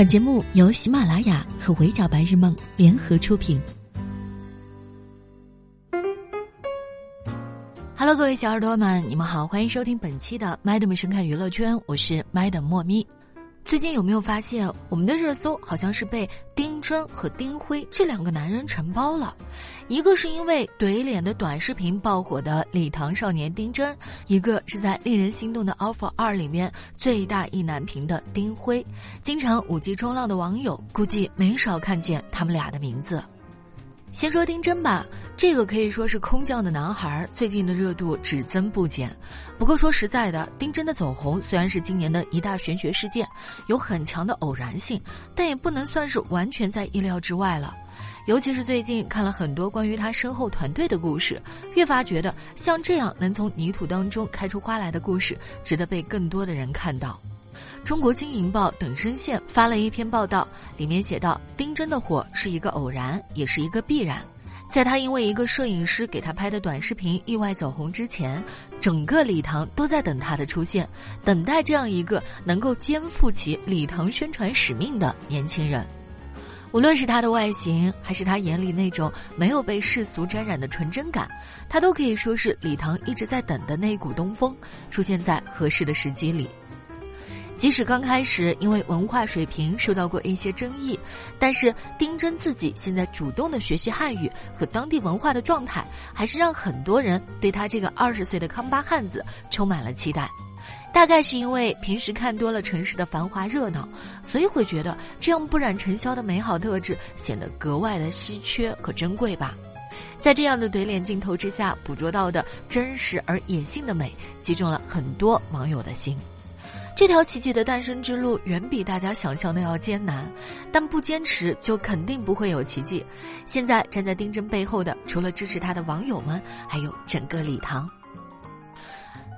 本节目由喜马拉雅和围剿白日梦联合出品。Hello，各位小耳朵们，你们好，欢迎收听本期的麦德们声看娱乐圈，我是麦德莫咪。最近有没有发现，我们的热搜好像是被丁真和丁辉这两个男人承包了？一个是因为怼脸的短视频爆火的礼堂少年丁真，一个是在令人心动的 offer 二里面最大意难平的丁辉。经常五 G 冲浪的网友估计没少看见他们俩的名字。先说丁真吧，这个可以说是空降的男孩，最近的热度只增不减。不过说实在的，丁真的走红虽然是今年的一大玄学事件，有很强的偶然性，但也不能算是完全在意料之外了。尤其是最近看了很多关于他身后团队的故事，越发觉得像这样能从泥土当中开出花来的故事，值得被更多的人看到。中国经营报等身线发了一篇报道，里面写道：丁真的火是一个偶然，也是一个必然。在他因为一个摄影师给他拍的短视频意外走红之前，整个礼堂都在等他的出现，等待这样一个能够肩负起礼堂宣传使命的年轻人。无论是他的外形，还是他眼里那种没有被世俗沾染的纯真感，他都可以说是礼堂一直在等的那股东风，出现在合适的时机里。即使刚开始因为文化水平受到过一些争议，但是丁真自己现在主动的学习汉语和当地文化的状态，还是让很多人对他这个二十岁的康巴汉子充满了期待。大概是因为平时看多了城市的繁华热闹，所以会觉得这样不染尘嚣的美好特质显得格外的稀缺和珍贵吧。在这样的怼脸镜头之下，捕捉到的真实而野性的美，击中了很多网友的心。这条奇迹的诞生之路远比大家想象的要艰难，但不坚持就肯定不会有奇迹。现在站在丁真背后的，除了支持他的网友们，还有整个礼堂。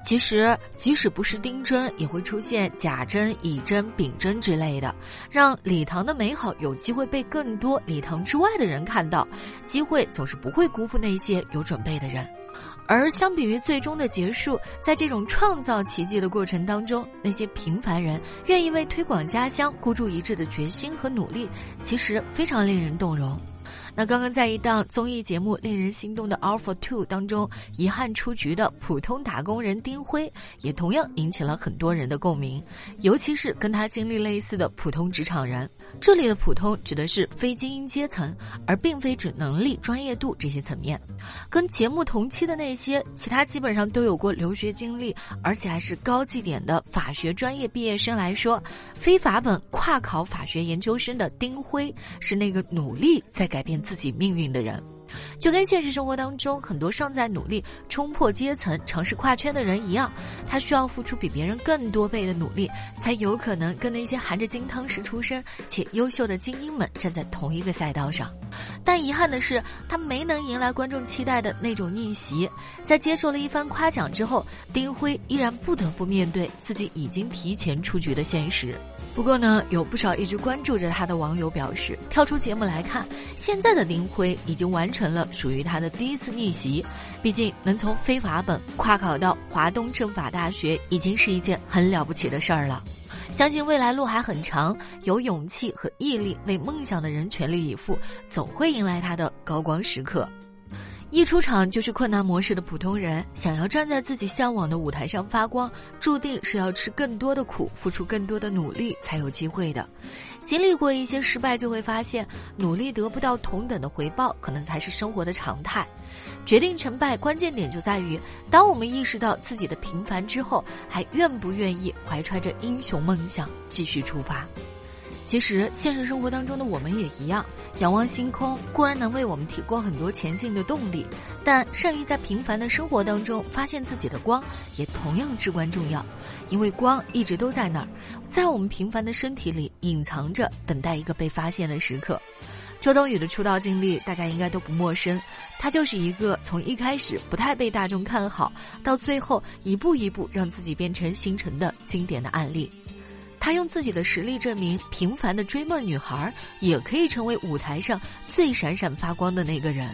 其实，即使不是丁真，也会出现贾真、乙真、丙真之类的，让礼堂的美好有机会被更多礼堂之外的人看到。机会总是不会辜负那些有准备的人。而相比于最终的结束，在这种创造奇迹的过程当中，那些平凡人愿意为推广家乡孤注一掷的决心和努力，其实非常令人动容。那刚刚在一档综艺节目令人心动的《Offer Two》当中，遗憾出局的普通打工人丁辉，也同样引起了很多人的共鸣，尤其是跟他经历类似的普通职场人。这里的普通指的是非精英阶层，而并非指能力、专业度这些层面。跟节目同期的那些其他基本上都有过留学经历，而且还是高绩点的法学专业毕业生来说，非法本跨考法学研究生的丁辉是那个努力在改变自己命运的人。就跟现实生活当中很多尚在努力冲破阶层、尝试跨圈的人一样，他需要付出比别人更多倍的努力，才有可能跟那些含着金汤匙出身且优秀的精英们站在同一个赛道上。但遗憾的是，他没能迎来观众期待的那种逆袭。在接受了一番夸奖之后，丁辉依然不得不面对自己已经提前出局的现实。不过呢，有不少一直关注着他的网友表示，跳出节目来看，现在的丁辉已经完成了属于他的第一次逆袭。毕竟能从非法本跨考到华东政法大学，已经是一件很了不起的事儿了。相信未来路还很长，有勇气和毅力为梦想的人全力以赴，总会迎来他的高光时刻。一出场就是困难模式的普通人，想要站在自己向往的舞台上发光，注定是要吃更多的苦，付出更多的努力才有机会的。经历过一些失败，就会发现努力得不到同等的回报，可能才是生活的常态。决定成败，关键点就在于，当我们意识到自己的平凡之后，还愿不愿意怀揣着英雄梦想继续出发。其实，现实生活当中的我们也一样，仰望星空固然能为我们提供很多前进的动力，但善于在平凡的生活当中发现自己的光，也同样至关重要。因为光一直都在那儿，在我们平凡的身体里隐藏着，等待一个被发现的时刻。周冬雨的出道经历，大家应该都不陌生。她就是一个从一开始不太被大众看好，到最后一步一步让自己变成星辰的经典的案例。她用自己的实力证明，平凡的追梦女孩也可以成为舞台上最闪闪发光的那个人。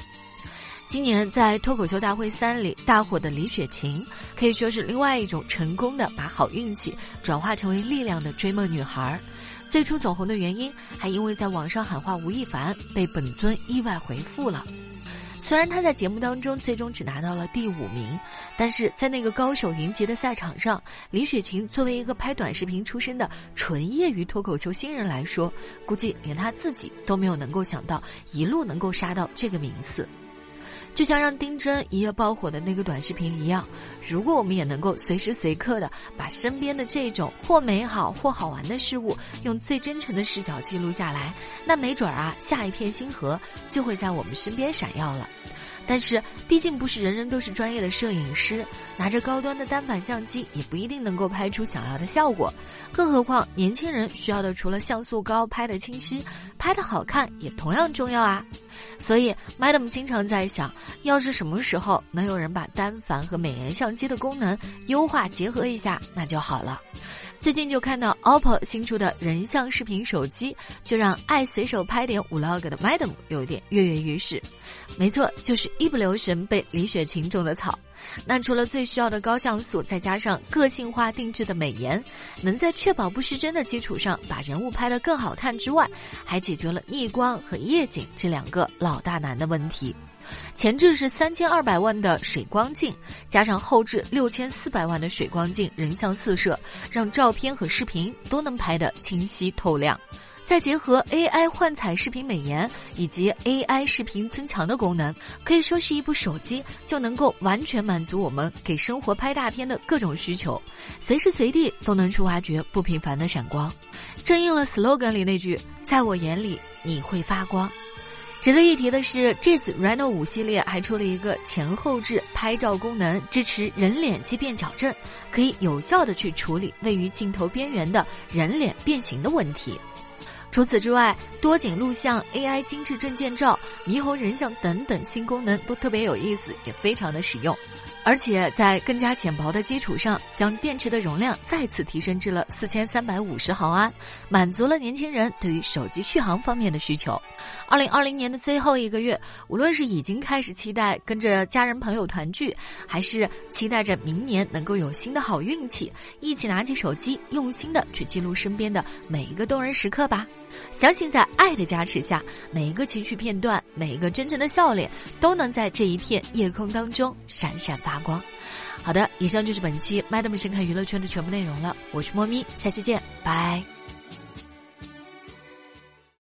今年在《脱口秀大会三》里大火的李雪琴，可以说是另外一种成功的把好运气转化成为力量的追梦女孩。最初走红的原因，还因为在网上喊话吴亦凡，被本尊意外回复了。虽然他在节目当中最终只拿到了第五名，但是在那个高手云集的赛场上，李雪琴作为一个拍短视频出身的纯业余脱口秀新人来说，估计连他自己都没有能够想到一路能够杀到这个名次。就像让丁真一夜爆火的那个短视频一样，如果我们也能够随时随刻的把身边的这种或美好或好玩的事物，用最真诚的视角记录下来，那没准儿啊，下一片星河就会在我们身边闪耀了。但是，毕竟不是人人都是专业的摄影师，拿着高端的单反相机也不一定能够拍出想要的效果。更何况，年轻人需要的除了像素高、拍的清晰、拍的好看，也同样重要啊。所以，Madam 经常在想，要是什么时候能有人把单反和美颜相机的功能优化结合一下，那就好了。最近就看到 OPPO 新出的人像视频手机，就让爱随手拍点 vlog 的 Madam 有点跃跃欲试。没错，就是一不留神被李雪琴种的草。那除了最需要的高像素，再加上个性化定制的美颜，能在确保不失真的基础上把人物拍得更好看之外，还解决了逆光和夜景这两个老大难的问题。前置是三千二百万的水光镜，加上后置六千四百万的水光镜人像四摄，让照片和视频都能拍得清晰透亮。再结合 AI 幻彩视频美颜以及 AI 视频增强的功能，可以说是一部手机就能够完全满足我们给生活拍大片的各种需求，随时随地都能去挖掘不平凡的闪光，正应了 slogan 里那句“在我眼里你会发光”。值得一提的是，这次 Reno 五系列还出了一个前后置拍照功能，支持人脸畸变矫正，可以有效的去处理位于镜头边缘的人脸变形的问题。除此之外，多景录像、AI 精致证件照、霓虹人像等等新功能都特别有意思，也非常的实用。而且在更加浅薄的基础上，将电池的容量再次提升至了四千三百五十毫安，满足了年轻人对于手机续航方面的需求。二零二零年的最后一个月，无论是已经开始期待跟着家人朋友团聚，还是期待着明年能够有新的好运气，一起拿起手机，用心的去记录身边的每一个动人时刻吧。相信在爱的加持下，每一个情绪片段，每一个真诚的笑脸，都能在这一片夜空当中闪闪发光。好的，以上就是本期 Madam 深看娱乐圈的全部内容了。我是猫咪，下期见，拜。